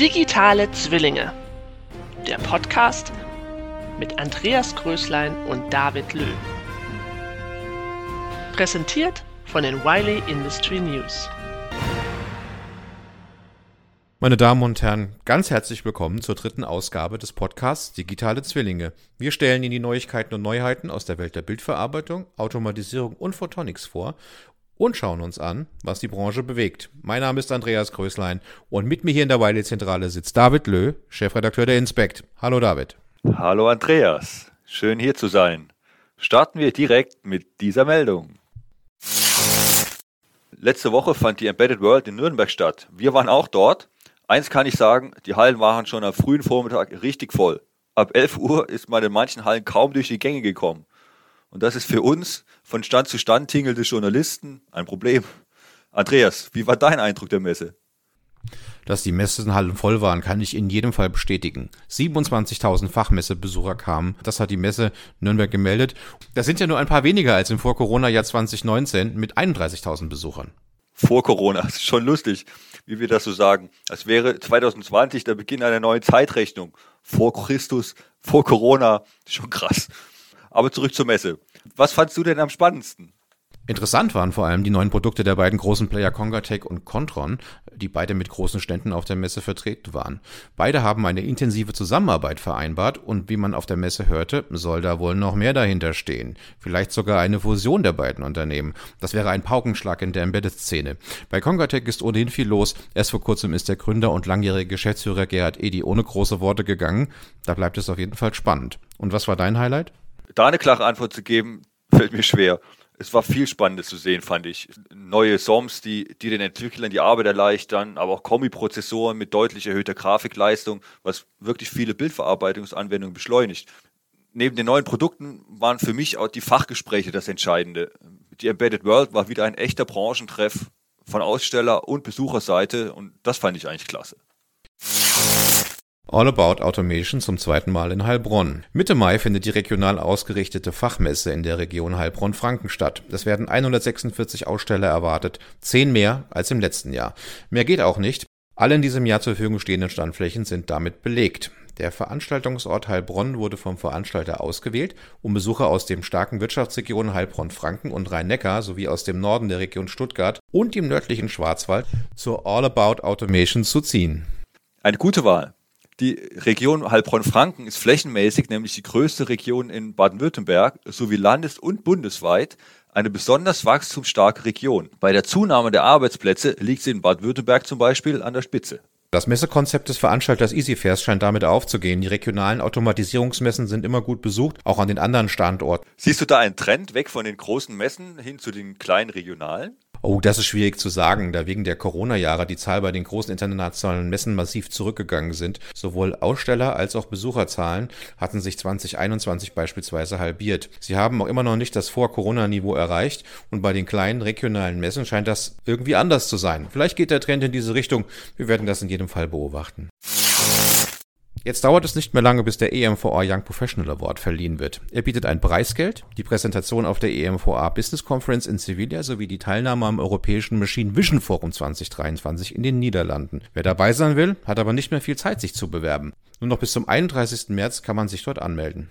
Digitale Zwillinge. Der Podcast mit Andreas Größlein und David Löw. Präsentiert von den Wiley Industry News. Meine Damen und Herren, ganz herzlich willkommen zur dritten Ausgabe des Podcasts Digitale Zwillinge. Wir stellen Ihnen die Neuigkeiten und Neuheiten aus der Welt der Bildverarbeitung, Automatisierung und Photonics vor und schauen uns an, was die Branche bewegt. Mein Name ist Andreas Größlein und mit mir hier in der Weile-Zentrale sitzt David Löh, Chefredakteur der Inspect. Hallo David. Hallo Andreas, schön hier zu sein. Starten wir direkt mit dieser Meldung. Letzte Woche fand die Embedded World in Nürnberg statt. Wir waren auch dort. Eins kann ich sagen, die Hallen waren schon am frühen Vormittag richtig voll. Ab 11 Uhr ist man in manchen Hallen kaum durch die Gänge gekommen. Und das ist für uns von Stand zu Stand tingelte Journalisten ein Problem. Andreas, wie war dein Eindruck der Messe? Dass die Messenhallen voll waren, kann ich in jedem Fall bestätigen. 27.000 Fachmessebesucher kamen. Das hat die Messe Nürnberg gemeldet. Das sind ja nur ein paar weniger als im Vor-Corona-Jahr 2019 mit 31.000 Besuchern. Vor Corona, das ist schon lustig, wie wir das so sagen. Als wäre 2020 der Beginn einer neuen Zeitrechnung. Vor Christus, vor Corona, schon krass. Aber zurück zur Messe. Was fandst du denn am spannendsten? Interessant waren vor allem die neuen Produkte der beiden großen Player Congatec und Contron, die beide mit großen Ständen auf der Messe vertreten waren. Beide haben eine intensive Zusammenarbeit vereinbart und wie man auf der Messe hörte, soll da wohl noch mehr dahinter stehen. Vielleicht sogar eine Fusion der beiden Unternehmen. Das wäre ein Paukenschlag in der Embedded-Szene. Bei Congatec ist ohnehin viel los. Erst vor kurzem ist der Gründer und langjährige Geschäftsführer Gerhard Edi ohne große Worte gegangen. Da bleibt es auf jeden Fall spannend. Und was war dein Highlight? Da eine klare Antwort zu geben, fällt mir schwer. Es war viel Spannendes zu sehen, fand ich. Neue SOMs, die, die den Entwicklern die Arbeit erleichtern, aber auch Kombi-Prozessoren mit deutlich erhöhter Grafikleistung, was wirklich viele Bildverarbeitungsanwendungen beschleunigt. Neben den neuen Produkten waren für mich auch die Fachgespräche das Entscheidende. Die Embedded World war wieder ein echter Branchentreff von Aussteller- und Besucherseite und das fand ich eigentlich klasse. All About Automation zum zweiten Mal in Heilbronn. Mitte Mai findet die regional ausgerichtete Fachmesse in der Region Heilbronn-Franken statt. Es werden 146 Aussteller erwartet, zehn mehr als im letzten Jahr. Mehr geht auch nicht. Alle in diesem Jahr zur Verfügung stehenden Standflächen sind damit belegt. Der Veranstaltungsort Heilbronn wurde vom Veranstalter ausgewählt, um Besucher aus dem starken Wirtschaftsregionen Heilbronn-Franken und Rhein-Neckar sowie aus dem Norden der Region Stuttgart und dem nördlichen Schwarzwald zur All About Automation zu ziehen. Eine gute Wahl. Die Region Heilbronn-Franken ist flächenmäßig nämlich die größte Region in Baden-Württemberg sowie landes- und bundesweit eine besonders wachstumsstarke Region. Bei der Zunahme der Arbeitsplätze liegt sie in Baden-Württemberg zum Beispiel an der Spitze. Das Messekonzept des Veranstalters EasyFairs scheint damit aufzugehen. Die regionalen Automatisierungsmessen sind immer gut besucht, auch an den anderen Standorten. Siehst du da einen Trend weg von den großen Messen hin zu den kleinen regionalen? Oh, das ist schwierig zu sagen, da wegen der Corona-Jahre die Zahl bei den großen internationalen Messen massiv zurückgegangen sind. Sowohl Aussteller als auch Besucherzahlen hatten sich 2021 beispielsweise halbiert. Sie haben auch immer noch nicht das Vor-Corona-Niveau erreicht und bei den kleinen regionalen Messen scheint das irgendwie anders zu sein. Vielleicht geht der Trend in diese Richtung. Wir werden das in jedem Fall beobachten. Jetzt dauert es nicht mehr lange, bis der EMVA Young Professional Award verliehen wird. Er bietet ein Preisgeld, die Präsentation auf der EMVA Business Conference in Sevilla sowie die Teilnahme am Europäischen Machine Vision Forum 2023 in den Niederlanden. Wer dabei sein will, hat aber nicht mehr viel Zeit, sich zu bewerben. Nur noch bis zum 31. März kann man sich dort anmelden.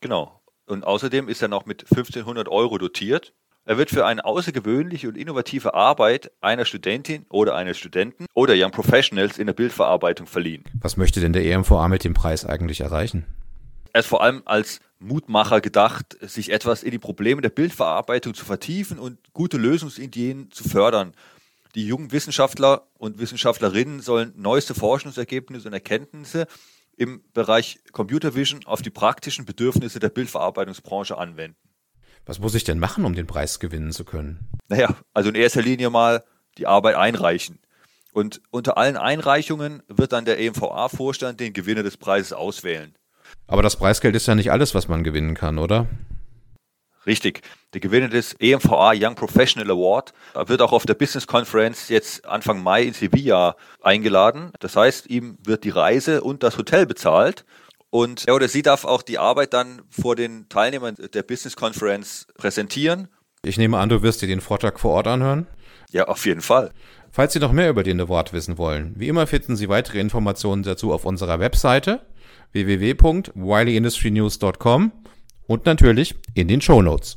Genau. Und außerdem ist er noch mit 1500 Euro dotiert. Er wird für eine außergewöhnliche und innovative Arbeit einer Studentin oder eines Studenten oder Young Professionals in der Bildverarbeitung verliehen. Was möchte denn der EMVA mit dem Preis eigentlich erreichen? Er ist vor allem als Mutmacher gedacht, sich etwas in die Probleme der Bildverarbeitung zu vertiefen und gute Lösungsideen zu fördern. Die jungen Wissenschaftler und Wissenschaftlerinnen sollen neueste Forschungsergebnisse und Erkenntnisse im Bereich Computer Vision auf die praktischen Bedürfnisse der Bildverarbeitungsbranche anwenden. Was muss ich denn machen, um den Preis gewinnen zu können? Naja, also in erster Linie mal die Arbeit einreichen. Und unter allen Einreichungen wird dann der EMVA-Vorstand den Gewinner des Preises auswählen. Aber das Preisgeld ist ja nicht alles, was man gewinnen kann, oder? Richtig. Der Gewinner des EMVA Young Professional Award wird auch auf der Business Conference jetzt Anfang Mai in Sevilla eingeladen. Das heißt, ihm wird die Reise und das Hotel bezahlt und er oder sie darf auch die Arbeit dann vor den Teilnehmern der Business Conference präsentieren. Ich nehme an, du wirst dir den Vortrag vor Ort anhören? Ja, auf jeden Fall. Falls Sie noch mehr über den Award wissen wollen, wie immer finden Sie weitere Informationen dazu auf unserer Webseite www.wileyindustrynews.com und natürlich in den Show Notes.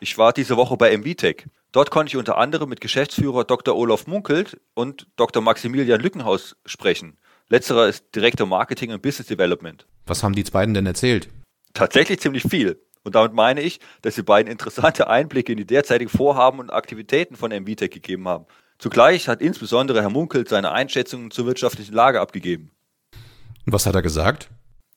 Ich war diese Woche bei MVTech. Dort konnte ich unter anderem mit Geschäftsführer Dr. Olaf Munkelt und Dr. Maximilian Lückenhaus sprechen. Letzterer ist Direktor Marketing und Business Development. Was haben die beiden denn erzählt? Tatsächlich ziemlich viel. Und damit meine ich, dass die beiden interessante Einblicke in die derzeitigen Vorhaben und Aktivitäten von MVTech gegeben haben. Zugleich hat insbesondere Herr Munkelt seine Einschätzungen zur wirtschaftlichen Lage abgegeben. Und was hat er gesagt?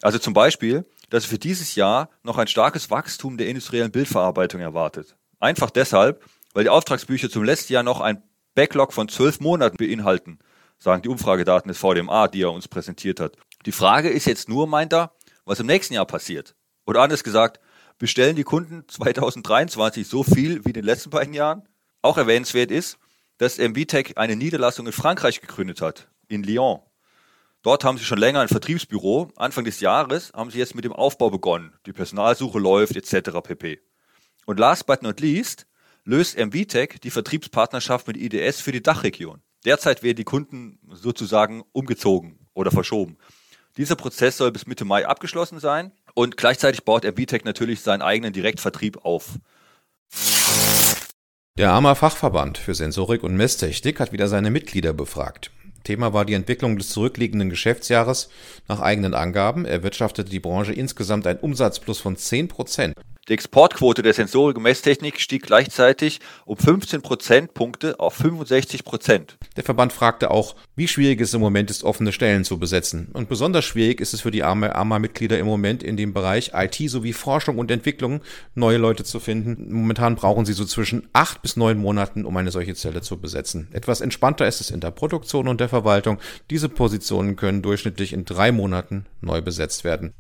Also zum Beispiel, dass er für dieses Jahr noch ein starkes Wachstum der industriellen Bildverarbeitung erwartet. Einfach deshalb, weil die Auftragsbücher zum letzten Jahr noch ein Backlog von zwölf Monaten beinhalten, sagen die Umfragedaten des VDMA, die er uns präsentiert hat. Die Frage ist jetzt nur, meint er, was im nächsten Jahr passiert. Oder anders gesagt, bestellen die Kunden 2023 so viel wie in den letzten beiden Jahren? Auch erwähnenswert ist, dass MVTech eine Niederlassung in Frankreich gegründet hat, in Lyon. Dort haben sie schon länger ein Vertriebsbüro. Anfang des Jahres haben sie jetzt mit dem Aufbau begonnen. Die Personalsuche läuft etc. pp. Und last but not least löst MVTech die Vertriebspartnerschaft mit IDS für die Dachregion. Derzeit werden die Kunden sozusagen umgezogen oder verschoben. Dieser Prozess soll bis Mitte Mai abgeschlossen sein und gleichzeitig baut MVTech natürlich seinen eigenen Direktvertrieb auf. Der AMA Fachverband für Sensorik und Messtechnik hat wieder seine Mitglieder befragt. Thema war die Entwicklung des zurückliegenden Geschäftsjahres. Nach eigenen Angaben erwirtschaftete die Branche insgesamt einen Umsatzplus von 10 Prozent. Die Exportquote der Sensorik- und Messtechnik stieg gleichzeitig um 15 Prozentpunkte auf 65 Prozent. Der Verband fragte auch, wie schwierig es im Moment ist, offene Stellen zu besetzen. Und besonders schwierig ist es für die AMA-Mitglieder im Moment in dem Bereich IT sowie Forschung und Entwicklung neue Leute zu finden. Momentan brauchen sie so zwischen acht bis neun Monaten, um eine solche Zelle zu besetzen. Etwas entspannter ist es in der Produktion und der Verwaltung. Diese Positionen können durchschnittlich in drei Monaten neu besetzt werden.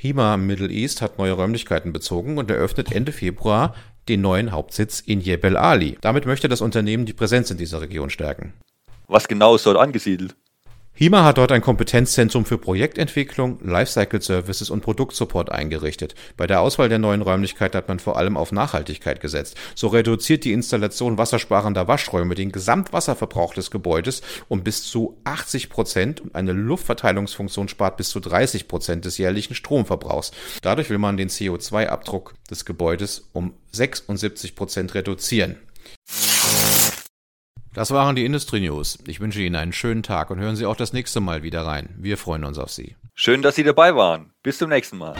HIMA Middle East hat neue Räumlichkeiten bezogen und eröffnet Ende Februar den neuen Hauptsitz in Jebel Ali. Damit möchte das Unternehmen die Präsenz in dieser Region stärken. Was genau ist dort angesiedelt? HIMA hat dort ein Kompetenzzentrum für Projektentwicklung, Lifecycle Services und Produktsupport eingerichtet. Bei der Auswahl der neuen Räumlichkeit hat man vor allem auf Nachhaltigkeit gesetzt. So reduziert die Installation wassersparender Waschräume den Gesamtwasserverbrauch des Gebäudes um bis zu 80 Prozent und eine Luftverteilungsfunktion spart bis zu 30 Prozent des jährlichen Stromverbrauchs. Dadurch will man den CO2-Abdruck des Gebäudes um 76 Prozent reduzieren. Das waren die Industrie News. Ich wünsche Ihnen einen schönen Tag und hören Sie auch das nächste Mal wieder rein. Wir freuen uns auf Sie. Schön, dass Sie dabei waren. Bis zum nächsten Mal.